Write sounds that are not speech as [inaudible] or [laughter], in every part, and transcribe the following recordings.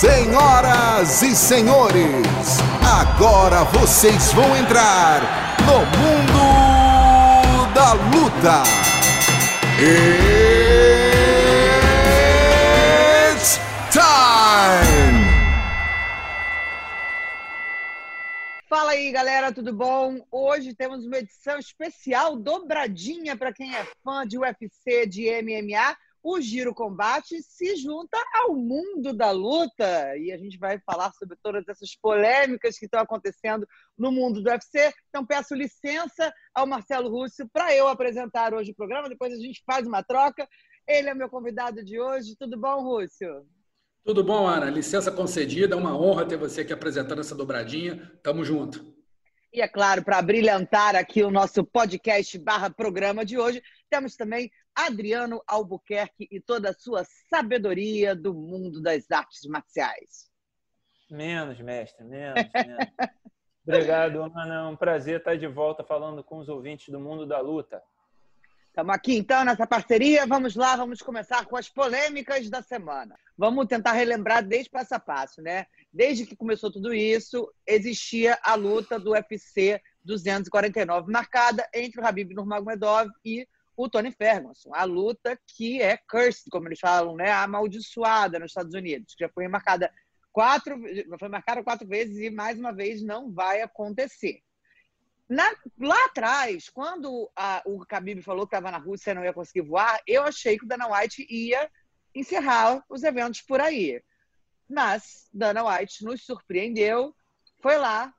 Senhoras e senhores, agora vocês vão entrar no mundo da luta. It's time! Fala aí, galera, tudo bom? Hoje temos uma edição especial dobradinha para quem é fã de UFC, de MMA o Giro Combate se junta ao mundo da luta e a gente vai falar sobre todas essas polêmicas que estão acontecendo no mundo do UFC. Então peço licença ao Marcelo Russo para eu apresentar hoje o programa, depois a gente faz uma troca. Ele é meu convidado de hoje. Tudo bom, Rússio? Tudo bom, Ana? Licença concedida. É uma honra ter você aqui apresentando essa dobradinha. Tamo junto. E é claro, para brilhantar aqui o nosso podcast barra programa de hoje, temos também Adriano Albuquerque e toda a sua sabedoria do mundo das artes marciais. Menos, mestre, menos, menos. [laughs] Obrigado, Ana. É um prazer estar de volta falando com os ouvintes do mundo da luta. Estamos aqui então nessa parceria. Vamos lá, vamos começar com as polêmicas da semana. Vamos tentar relembrar desde passo a passo, né? Desde que começou tudo isso, existia a luta do UFC 249 marcada entre o Habib Nurmagomedov e o Tony Ferguson. A luta que é cursed, como eles falam, né? Amaldiçoada nos Estados Unidos, que já foi marcada quatro, foi marcada quatro vezes e mais uma vez não vai acontecer. Na, lá atrás, quando a, o Khabib falou que estava na Rússia e não ia conseguir voar, eu achei que o Dana White ia encerrar os eventos por aí. Mas Dana White nos surpreendeu, foi lá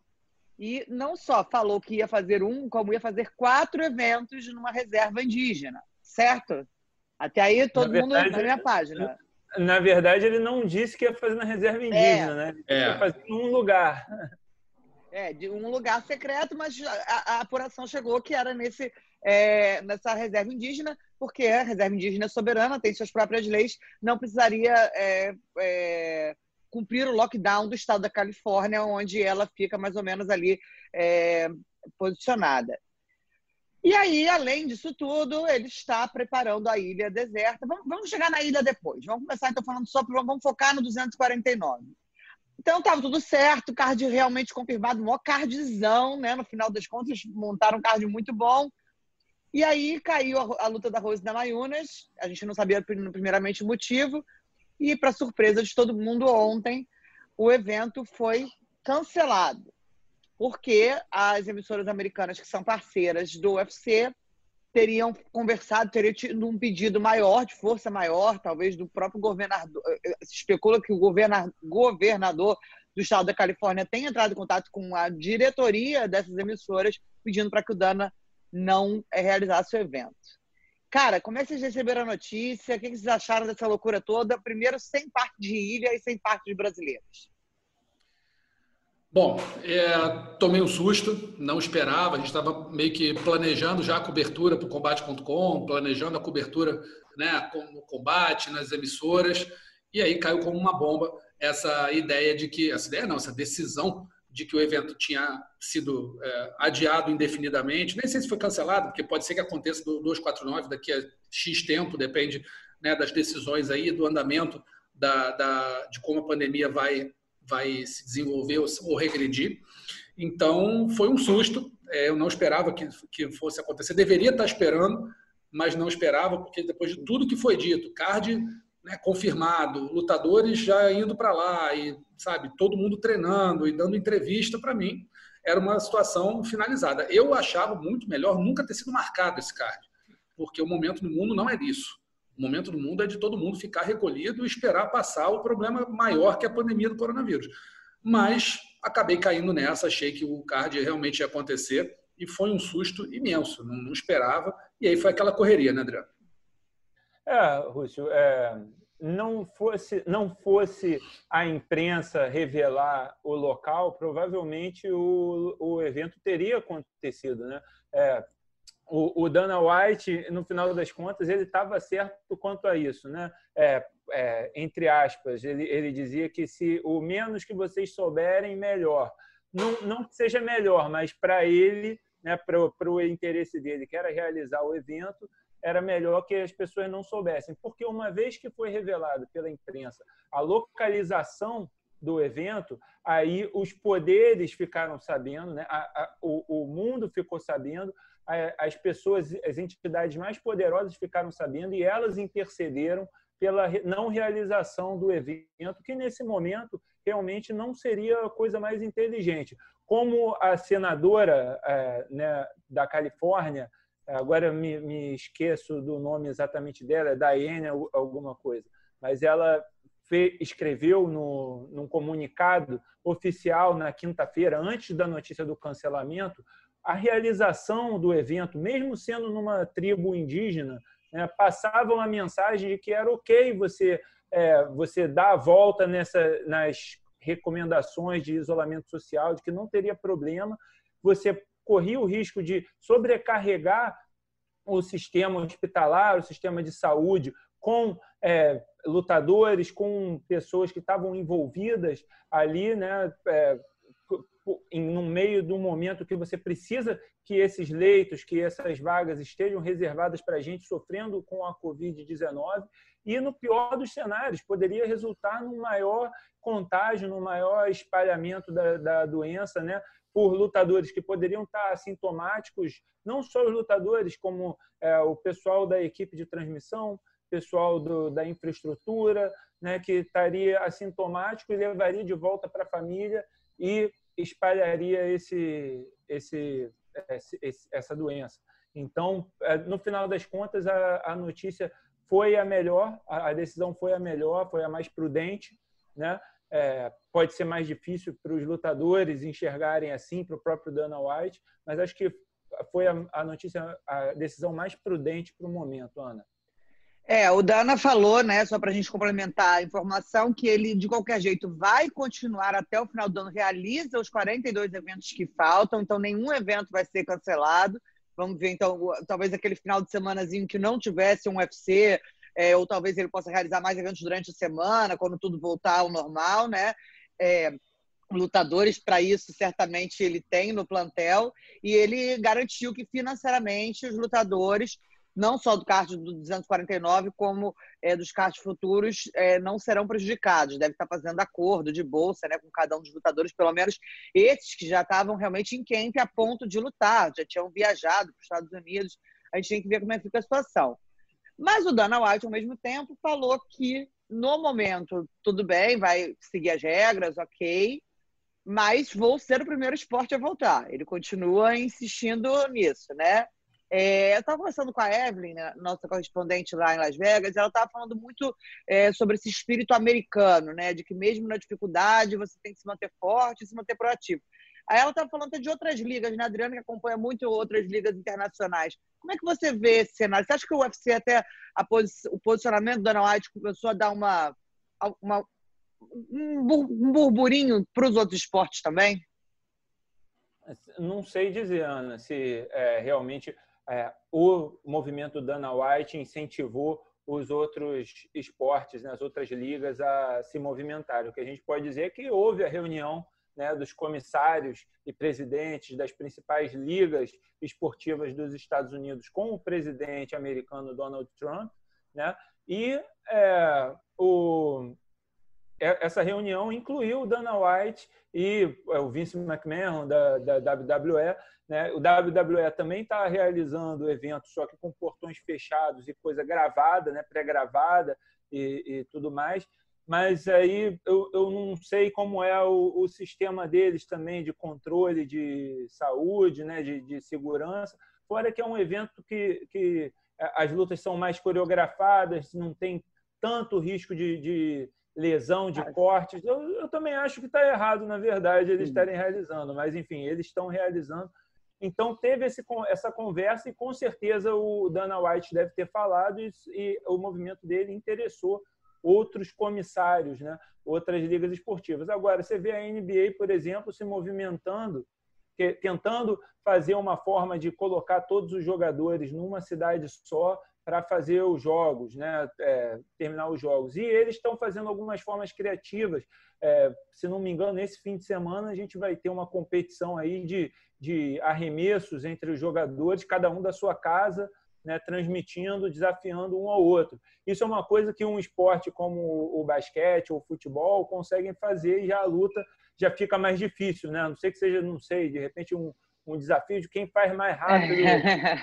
e não só falou que ia fazer um, como ia fazer quatro eventos numa reserva indígena, certo? Até aí todo na mundo verdade, na minha página. Na verdade, ele não disse que ia fazer na reserva indígena, é. né? Ele é. ia fazer em um lugar. É, de um lugar secreto, mas a, a apuração chegou que era nesse, é, nessa reserva indígena, porque a reserva indígena é soberana, tem suas próprias leis, não precisaria é, é, cumprir o lockdown do estado da Califórnia, onde ela fica mais ou menos ali é, posicionada. E aí, além disso tudo, ele está preparando a ilha deserta. Vamos, vamos chegar na ilha depois. Vamos começar então falando só, vamos focar no 249. Então estava tudo certo, card realmente confirmado, maior cardzão, né? No final das contas, montaram um card muito bom. E aí caiu a, a luta da Rose da Mayunas, a gente não sabia primeiramente o motivo, e para surpresa de todo mundo ontem, o evento foi cancelado, porque as emissoras americanas que são parceiras do UFC teriam conversado, teriam tido um pedido maior, de força maior, talvez do próprio governador. Eh, eh, se especula que o governador do estado da Califórnia tenha entrado em contato com a diretoria dessas emissoras, pedindo para que o Dana não eh, realizasse o evento. Cara, como é que vocês receberam a notícia? O que vocês acharam dessa loucura toda? Primeiro, sem parte de ilha e sem parte de brasileiros. Bom, é, tomei um susto, não esperava. A gente estava meio que planejando já a cobertura para o combate.com, planejando a cobertura né, no combate, nas emissoras, e aí caiu como uma bomba essa ideia de que essa ideia não, essa decisão de que o evento tinha sido é, adiado indefinidamente. Nem sei se foi cancelado, porque pode ser que aconteça do 249 daqui a X tempo, depende né, das decisões aí, do andamento da, da, de como a pandemia vai vai se desenvolver ou regredir. Então, foi um susto. É, eu não esperava que, que fosse acontecer. Deveria estar esperando, mas não esperava, porque depois de tudo que foi dito, card né, confirmado, lutadores já indo para lá, e sabe, todo mundo treinando e dando entrevista para mim, era uma situação finalizada. Eu achava muito melhor nunca ter sido marcado esse card, porque o momento no mundo não é disso. O momento do mundo é de todo mundo ficar recolhido e esperar passar o problema maior que a pandemia do coronavírus. Mas acabei caindo nessa, achei que o card realmente ia acontecer e foi um susto imenso, não, não esperava. E aí foi aquela correria, né, Adriano? É, Rússio, é, não fosse não fosse a imprensa revelar o local, provavelmente o, o evento teria acontecido, né? É, o, o Dana White, no final das contas, ele estava certo quanto a isso, né? É, é, entre aspas, ele, ele dizia que se o menos que vocês souberem, melhor. Não, não que seja melhor, mas para ele, né, para o interesse dele, que era realizar o evento, era melhor que as pessoas não soubessem, porque uma vez que foi revelado pela imprensa a localização do evento, aí os poderes ficaram sabendo, né? a, a, o, o mundo ficou sabendo, a, as pessoas, as entidades mais poderosas ficaram sabendo e elas intercederam pela não realização do evento, que nesse momento realmente não seria a coisa mais inteligente. Como a senadora é, né, da Califórnia, agora me, me, esqueço do nome exatamente dela, é Diane alguma coisa, mas ela escreveu no, num comunicado oficial na quinta-feira, antes da notícia do cancelamento, a realização do evento, mesmo sendo numa tribo indígena, né, passava uma mensagem de que era ok você é, você dar a volta nessa, nas recomendações de isolamento social, de que não teria problema, você corria o risco de sobrecarregar o sistema hospitalar, o sistema de saúde, com é, lutadores, com pessoas que estavam envolvidas ali, né, é, no meio um momento que você precisa que esses leitos, que essas vagas estejam reservadas para a gente sofrendo com a Covid-19 e, no pior dos cenários, poderia resultar num maior contágio, num maior espalhamento da, da doença, né? Por lutadores que poderiam estar assintomáticos, não só os lutadores, como é, o pessoal da equipe de transmissão, pessoal do, da infraestrutura, né, que estaria assintomático e levaria de volta para a família e espalharia esse, esse, esse, essa doença. Então, é, no final das contas, a, a notícia foi a melhor, a decisão foi a melhor, foi a mais prudente, né? É, pode ser mais difícil para os lutadores enxergarem assim, para o próprio Dana White, mas acho que foi a, a notícia, a decisão mais prudente para o momento, Ana. É, o Dana falou, né, só para a gente complementar a informação, que ele, de qualquer jeito, vai continuar até o final do ano, realiza os 42 eventos que faltam, então nenhum evento vai ser cancelado. Vamos ver, então, talvez aquele final de semanazinho que não tivesse um UFC, é, ou talvez ele possa realizar mais eventos durante a semana, quando tudo voltar ao normal, né? É, lutadores para isso certamente ele tem no plantel. E ele garantiu que financeiramente os lutadores não só do card do 249 como é, dos cards futuros é, não serão prejudicados. Deve estar fazendo acordo de bolsa né, com cada um dos lutadores pelo menos esses que já estavam realmente em camp a ponto de lutar já tinham viajado para os Estados Unidos. A gente tem que ver como é que fica a situação mas o Dana White, ao mesmo tempo, falou que no momento, tudo bem, vai seguir as regras, ok, mas vou ser o primeiro esporte a voltar. Ele continua insistindo nisso, né? É, eu estava conversando com a Evelyn, né, nossa correspondente lá em Las Vegas, ela estava falando muito é, sobre esse espírito americano, né, de que mesmo na dificuldade você tem que se manter forte e se manter proativo. Aí ela estava falando de outras ligas, né? Adriana, que acompanha muito outras ligas internacionais. Como é que você vê esse cenário? Você acha que o UFC, até posi o posicionamento do Dana White, começou a dar uma, uma um burburinho para os outros esportes também? Não sei dizer, Ana, se é, realmente é, o movimento Dana White incentivou os outros esportes, né, as outras ligas a se movimentarem. O que a gente pode dizer é que houve a reunião né, dos comissários e presidentes das principais ligas esportivas dos Estados Unidos com o presidente americano Donald Trump, né, e é, o, é, essa reunião incluiu o Dana White e é, o Vince McMahon da, da WWE. Né? O WWE também está realizando o evento, só que com portões fechados e coisa gravada, né? pré-gravada e, e tudo mais mas aí eu, eu não sei como é o, o, sistema deles também de controle de saúde, né, de, de segurança. Fora que é um evento que, que as lutas são mais coreografadas, não tem tanto risco de, de lesão, de cortes. Eu, eu, também acho que está errado, na verdade, eles estarem realizando, mas enfim, eles estão realizando. Então teve esse, essa conversa e com certeza o Dana White deve ter falado e, e o movimento dele interessou outros comissários, né? outras ligas esportivas. Agora, você vê a NBA, por exemplo, se movimentando, tentando fazer uma forma de colocar todos os jogadores numa cidade só para fazer os jogos, né? É, terminar os jogos. E eles estão fazendo algumas formas criativas. É, se não me engano, nesse fim de semana a gente vai ter uma competição aí de, de arremessos entre os jogadores, cada um da sua casa, né, transmitindo, desafiando um ao outro. Isso é uma coisa que um esporte como o basquete ou o futebol conseguem fazer e já a luta já fica mais difícil, né? A não sei que seja, não sei, de repente um, um desafio de quem faz mais rápido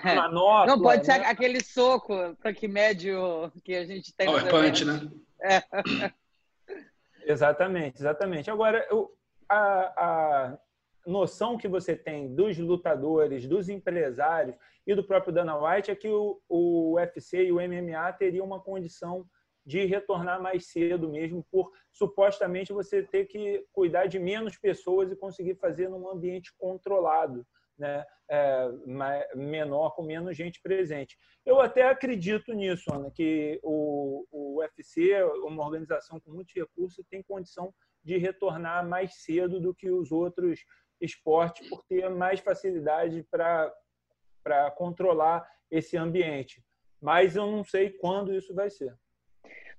a manopla. Não pode né? ser aquele soco que médio que a gente tem. Power punch, né? É. Exatamente, exatamente. Agora, a, a noção que você tem dos lutadores, dos empresários e do próprio Dana White é que o, o UFC e o MMA teriam uma condição de retornar mais cedo mesmo, por supostamente você ter que cuidar de menos pessoas e conseguir fazer num ambiente controlado, né? É, menor, com menos gente presente. Eu até acredito nisso, Ana, que o, o UFC, uma organização com muitos recursos, tem condição de retornar mais cedo do que os outros esportes, por ter mais facilidade para controlar esse ambiente. Mas eu não sei quando isso vai ser.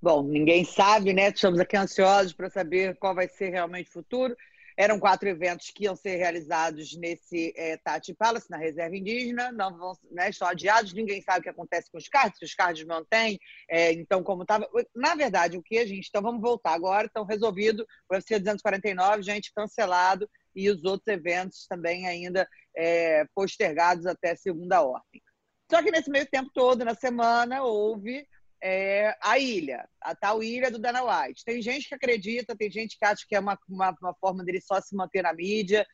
Bom, ninguém sabe, né? Estamos aqui ansiosos para saber qual vai ser realmente o futuro. Eram quatro eventos que iam ser realizados nesse é, Tati Palace, na reserva indígena, não vão, né, estão adiados, ninguém sabe o que acontece com os cards, se os cards mantêm, é, então como estava. Na verdade, o que a gente. Então vamos voltar agora, estão resolvido, o UFC 249, gente, cancelado, e os outros eventos também ainda é, postergados até segunda ordem. Só que nesse meio tempo todo, na semana, houve é, a ilha, a tal ilha do Dana White. Tem gente que acredita, tem gente que acha que é uma, uma, uma forma dele só se manter na mídia.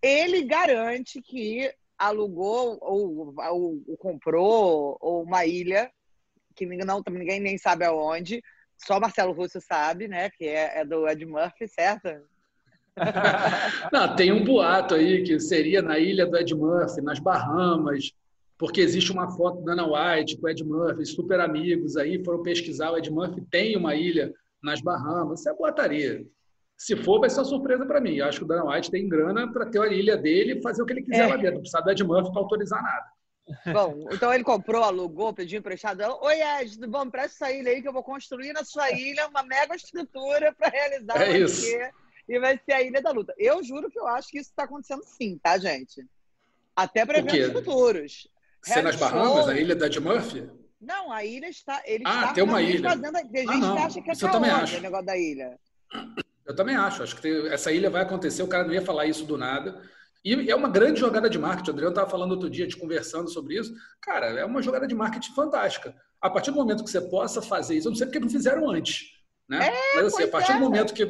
Ele garante que alugou ou, ou, ou comprou ou uma ilha que não, ninguém nem sabe aonde. Só Marcelo Russo sabe, né? Que é, é do Ed Murphy, certo? Não, tem um boato aí que seria na ilha do Ed Murphy, nas Bahamas, porque existe uma foto da Ana White com o Ed Murphy, super amigos aí, foram pesquisar, o Ed Murphy tem uma ilha nas Bahamas, isso é boataria. Se for, vai ser uma surpresa para mim. Eu acho que o Dana White tem grana para ter a ilha dele e fazer o que ele quiser é. lá dentro. Não precisa do Ed Murphy para autorizar nada. Bom, então ele comprou, alugou, pediu emprestado. Oi, Ed, tudo bom? Presta essa ilha aí que eu vou construir na sua ilha uma mega estrutura para realizar é o isso. E vai ser a Ilha da Luta. Eu juro que eu acho que isso está acontecendo sim, tá, gente? Até para eventos futuros. Ser nas Bahamas, a ilha da Ed Murphy? Não, a ilha está. Ele ah, está tem uma ilha. Fazenda, a gente ah, não. acha que é Isso eu também acho. o negócio da ilha. Eu também acho. Acho que tem, essa ilha vai acontecer. O cara não ia falar isso do nada. E é uma grande jogada de marketing. O Adriano estava falando outro dia, te conversando sobre isso. Cara, é uma jogada de marketing fantástica. A partir do momento que você possa fazer isso, eu não sei porque não fizeram antes. Né? É, Mas assim, a partir é. do momento que,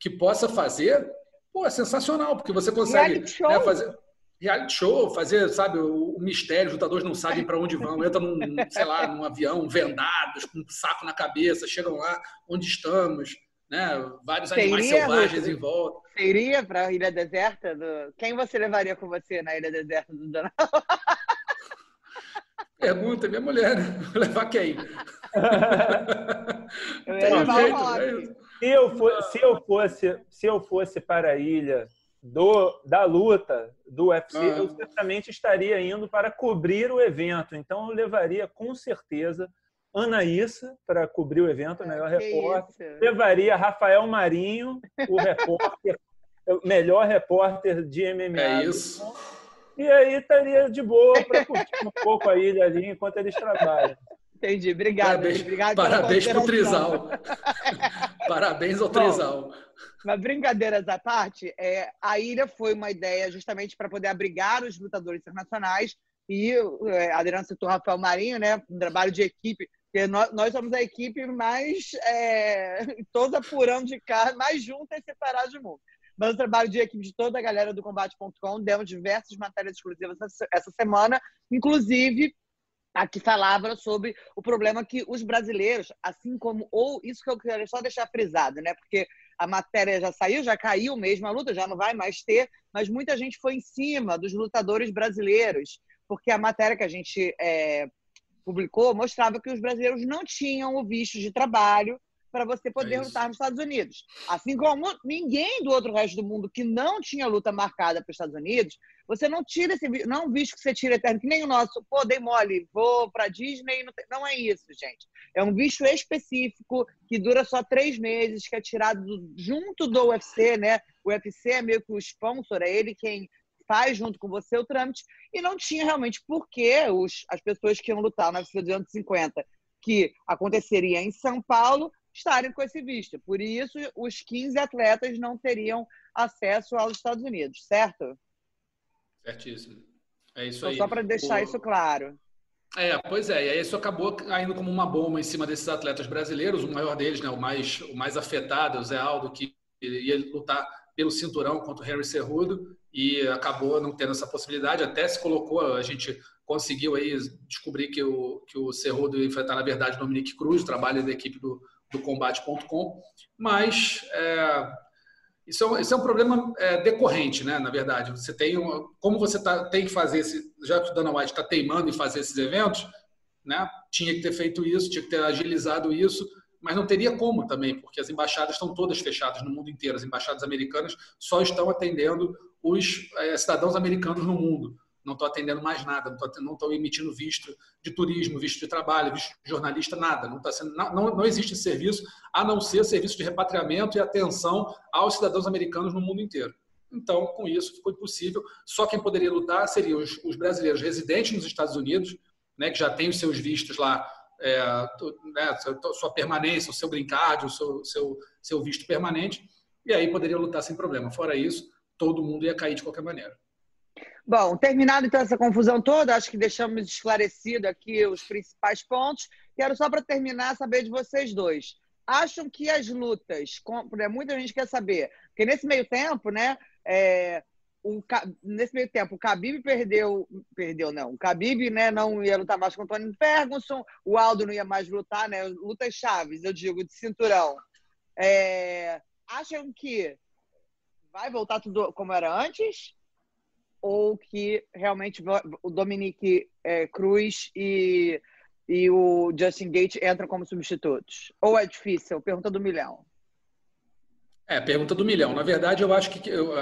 que possa fazer, pô, é sensacional, porque você consegue né, fazer reality show, fazer, sabe, o, o mistério, os lutadores não sabem para onde vão, entram num, sei lá, num avião vendados, com um saco na cabeça, chegam lá onde estamos, né? Vários Você animais selvagens Lúcio? em volta. Você iria para a Ilha Deserta? Do... Quem você levaria com você na Ilha Deserta do Donald? Pergunta, minha mulher, né? [laughs] Vou levar quem? Eu ia levar jeito, o é Rock. Se eu, for, se eu fosse, se eu fosse para a ilha do, da luta do UFC, Ah. eu certamente estaria indo para cobrir o evento. Então eu levaria com certeza Anaíssa para cobrir o evento, a melhor Que repórter. isso? Levaria Rafael Marinho, o repórter, [laughs] o melhor repórter de MMA. É isso. E aí estaria de boa para curtir um pouco a ilha ali enquanto eles trabalham. Entendi. Obrigado. Parabéns, Obrigado parabéns pro. Trizal. [laughs] parabéns ao Bom, Trizal. Mas brincadeiras à parte, é, a ilha foi uma ideia justamente para poder abrigar os lutadores internacionais e é, a Adriana citou o Rafael Marinho, né? Um trabalho de equipe, porque nós, nós somos a equipe mais é, [laughs] todos apurando de carro, mais juntas e separadas do mundo. Mas o trabalho de equipe de toda a galera do Combate.com, demos diversas matérias exclusivas essa, essa semana, inclusive a que falava sobre o problema que os brasileiros, assim como, ou isso que eu quero só deixar frisado, né? Porque a matéria já saiu, já caiu mesmo a luta, já não vai mais ter, mas muita gente foi em cima dos lutadores brasileiros, porque a matéria que a gente é, publicou mostrava que os brasileiros não tinham o visto de trabalho para você poder É lutar nos Estados Unidos. Assim como ninguém do outro resto do mundo que não tinha luta marcada para os Estados Unidos, você não tira esse visto, não é visto que você tira eterno, que nem o nosso, pô, dei mole, vou para Disney, não, tem- não é isso, gente. É um visto específico que dura só três meses, que é tirado do- junto do UFC, né? O UFC é meio que o sponsor, é ele quem faz junto com você o trâmite e não tinha realmente por que os, as pessoas que iam lutar na UFC 250, que aconteceria em São Paulo, estarem com esse visto. Por isso, os 15 atletas não teriam acesso aos Estados Unidos, certo? Certíssimo. É isso então, aí. Só para deixar o... isso claro. É, pois é, e aí isso acabou caindo como uma bomba em cima desses atletas brasileiros, o maior deles, né, o mais, o mais afetado, o Zé Aldo, que ia lutar pelo cinturão contra o Henry Cerrudo e acabou não tendo essa possibilidade, até se colocou, a gente conseguiu aí descobrir que o, que o Cerrudo ia enfrentar, na verdade, o Dominique Cruz, trabalho da equipe do, do Combate.com, mas é, isso é um, isso é um problema é, decorrente, né? Na verdade, você tem como você tá, tem que fazer esse, já que o Dana White está teimando em fazer esses eventos, né? Tinha que ter feito isso, tinha que ter agilizado isso, mas não teria como também, porque as embaixadas estão todas fechadas no mundo inteiro. As embaixadas americanas só estão atendendo os é, cidadãos americanos no mundo não estou atendendo mais nada, não estou emitindo visto de turismo, visto de trabalho, visto de jornalista, nada. Não, está sendo, não, não existe serviço a não ser serviço de repatriamento e atenção aos cidadãos americanos no mundo inteiro. Então, com isso, ficou impossível. Só quem poderia lutar seriam os, os brasileiros residentes nos Estados Unidos, né, que já têm os seus vistos lá, é, né, sua permanência, o seu brincar, o seu, seu, seu visto permanente, e aí poderia lutar sem problema. Fora isso, todo mundo ia cair de qualquer maneira. Bom, terminado então essa confusão toda, acho que deixamos esclarecido aqui os principais pontos. Quero só para terminar saber de vocês dois. Acham que as lutas, né, muita gente quer saber, porque nesse meio tempo, né, é, o, nesse meio tempo, o Khabib perdeu, perdeu não, o Khabib, né, não ia lutar mais com o Tony Ferguson, o Aldo não ia mais lutar, né, lutas chaves, eu digo, de cinturão. É, acham que vai voltar tudo como era antes? Ou que realmente o Dominique é, Cruz e, e o Justin Gate entram como substitutos? Ou é difícil? Pergunta do milhão. É, pergunta do milhão. Na verdade, eu acho que, eu,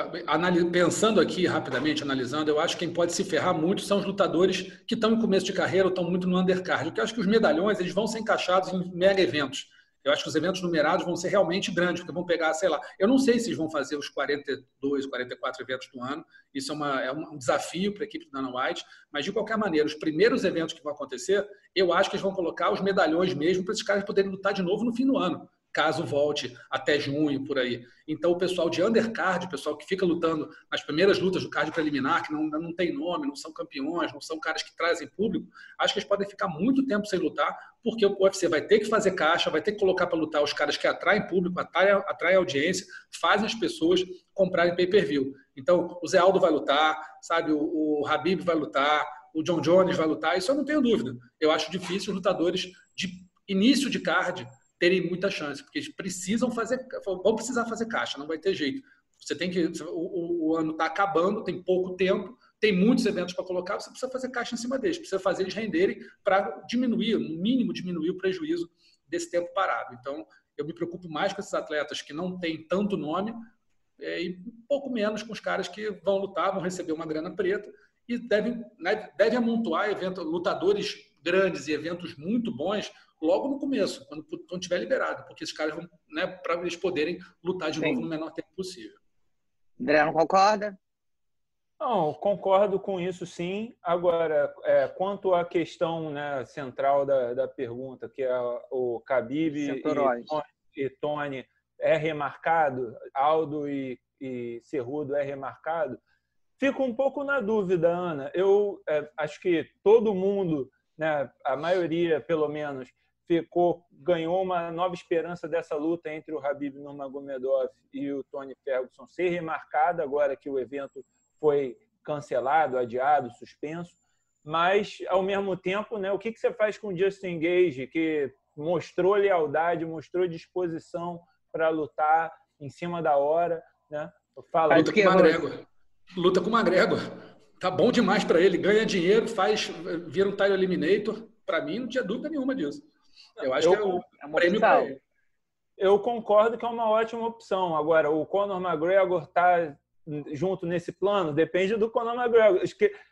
pensando aqui rapidamente, analisando, eu acho que quem pode se ferrar muito são os lutadores que estão em começo de carreira ou estão muito no undercard. Porque eu acho que os medalhões eles vão ser encaixados em mega eventos. Eu acho que os eventos numerados vão ser realmente grandes, porque vão pegar, sei lá, eu não sei se eles vão fazer os 42, 44 eventos do ano, isso é, uma, é um desafio para a equipe do Dana White, mas de qualquer maneira, os primeiros eventos que vão acontecer, eu acho que eles vão colocar os medalhões mesmo para esses caras poderem lutar de novo no fim do ano caso volte até junho, por aí. Então, o pessoal de undercard, o pessoal que fica lutando nas primeiras lutas do card preliminar, que não, não tem nome, não são campeões, não são caras que trazem público, acho que eles podem ficar muito tempo sem lutar, porque o UFC vai ter que fazer caixa, vai ter que colocar para lutar os caras que atraem público, atraem, atraem audiência, fazem as pessoas comprarem pay-per-view. Então, o Zé Aldo vai lutar, sabe, o, o Habib vai lutar, o John Jones vai lutar, isso eu não tenho dúvida. Eu acho difícil os lutadores de início de card terem muita chance, porque eles precisam fazer, vão precisar fazer caixa, não vai ter jeito. Você tem que, o, o ano está acabando, tem pouco tempo, tem muitos eventos para colocar, você precisa fazer caixa em cima deles, precisa fazer eles renderem para diminuir, no mínimo diminuir o prejuízo desse tempo parado. Então, eu me preocupo mais com esses atletas que não têm tanto nome é, e um pouco menos com os caras que vão lutar, vão receber uma grana preta e devem, né, devem amontoar evento, lutadores grandes e eventos muito bons logo no começo, quando, quando tiver liberado, porque esses caras vão, né, para eles poderem lutar de Sim. novo no menor tempo possível. André, não concorda? Não, concordo com isso sim. Agora, é, quanto à questão né, central da, da pergunta, que é o Khabib e, e Tony é remarcado, Aldo e, e Cerrudo é remarcado, fico um pouco na dúvida, Ana. Eu é, acho que todo mundo, né, a maioria pelo menos, ficou ganhou uma nova esperança dessa luta entre o Habib Nurmagomedov e o Tony Ferguson ser remarcada agora que o evento foi cancelado, adiado, suspenso. Mas ao mesmo tempo, né, o que, que você faz com o Justin Gage, que mostrou lealdade, mostrou disposição para lutar em cima da hora, né? Fala. Luta com o McGregor. Luta com o McGregor. Tá bom demais para ele, ganha dinheiro, faz vira um title eliminator. Para mim não tinha dúvida nenhuma disso. Eu acho eu, que é um, é prêmio para ele. Eu concordo que é uma ótima opção. Agora, o Conor McGregor está junto nesse plano? Depende do Conor McGregor.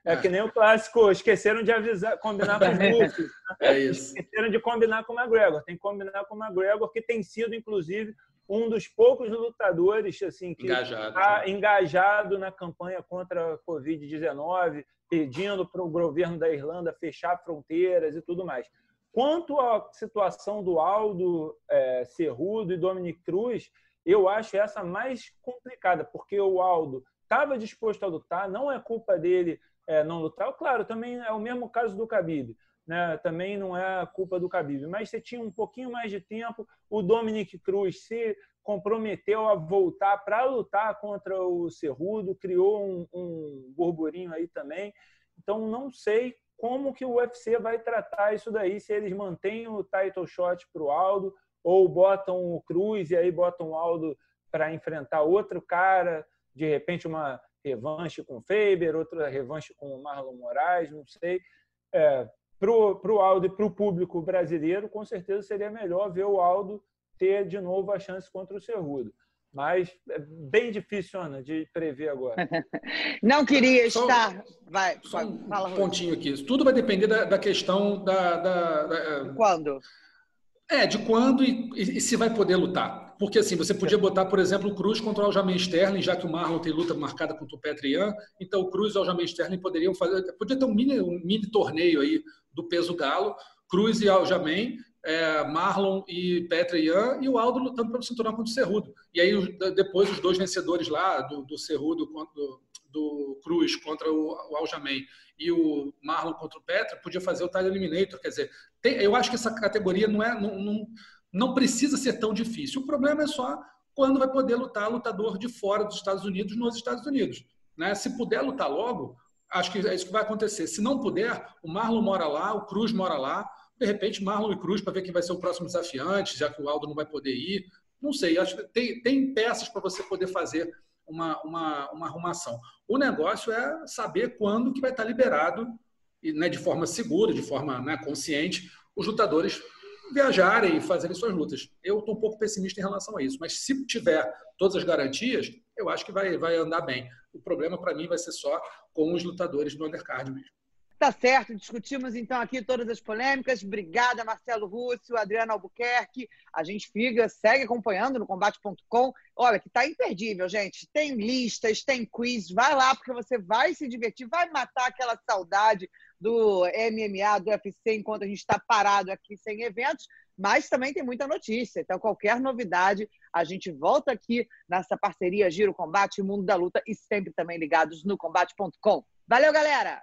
É que nem o clássico, esqueceram de avisar, combinar com o [laughs] Hulk. É isso. Esqueceram de combinar com o McGregor. Tem que combinar com o McGregor, que tem sido, inclusive, um dos poucos lutadores assim que está né? engajado na campanha contra a Covid-19, pedindo para o governo da Irlanda fechar fronteiras e tudo mais. Quanto à situação do Aldo é, Cerrudo e Dominic Cruz, eu acho essa mais complicada, porque o Aldo estava disposto a lutar, não é culpa dele é, não lutar. Claro, também é o mesmo caso do Khabib né, também não é culpa do Khabib. Mas você tinha um pouquinho mais de tempo, o Dominic Cruz se comprometeu a voltar para lutar contra o Cerrudo, criou um, um burburinho aí também. Então, não sei como que o UFC vai tratar isso daí, se eles mantêm o title shot para o Aldo ou botam o Cruz e aí botam o Aldo para enfrentar outro cara, de repente uma revanche com o Faber, outra revanche com o Marlon Moraes, não sei. É, para o Aldo e para o público brasileiro, com certeza seria melhor ver o Aldo ter de novo a chance contra o Cerrudo. Mas é bem difícil, Ana, de prever agora. [laughs] Não queria só, estar. Vai, só um fala, pontinho aqui. Tudo vai depender da, da questão da, da, da, Quando? É, de quando e, e, se vai poder lutar. Porque assim, você podia botar, por exemplo, o Cruz contra o Aljamain Sterling, já que o Marlon tem luta marcada contra o Petrian, então o Cruz e o Aljamain Sterling poderiam fazer, podia ter um mini, um mini torneio aí do peso galo, Cruz e Aljamain, é, Marlon e Petra Ian, e o Aldo lutando pelo cinturão contra o Cerrudo. E aí depois os dois vencedores lá, do, do Cerrudo do, do Cruz contra o, o Aljamain e o Marlon contra o Petra, podia fazer o Title Eliminator. Quer dizer, tem, eu acho que essa categoria não, é, não, não, não precisa ser tão difícil. O problema é só quando vai poder lutar lutador de fora dos Estados Unidos nos Estados Unidos. Né? Se puder lutar logo, acho que é isso que vai acontecer. Se não puder, o Marlon mora lá, o Cruz mora lá, de repente Marlon e Cruz para ver quem vai ser o próximo desafiante, já que o Aldo não vai poder ir. Não sei, acho que tem, tem peças para você poder fazer uma, uma, uma arrumação. O negócio é saber quando que vai estar liberado, e, né, de forma segura, de forma né, consciente, os lutadores viajarem e fazerem suas lutas. Eu estou um pouco pessimista em relação a isso, mas se tiver todas as garantias, eu acho que vai, vai andar bem. O problema para mim vai ser só com os lutadores do undercard mesmo. Tá certo, discutimos então aqui todas as polêmicas. Obrigada, Marcelo Russo, Adriano Albuquerque. A gente fica, segue acompanhando no combate.com. Olha, que tá imperdível, gente. Tem listas, tem quiz. Vai lá, porque você vai se divertir, vai matar aquela saudade do MMA, do UFC, enquanto a gente está parado aqui sem eventos. Mas também tem muita notícia. Então, qualquer novidade, a gente volta aqui nessa parceria Giro Combate, Mundo da Luta e sempre também ligados no combate.com. Valeu, galera!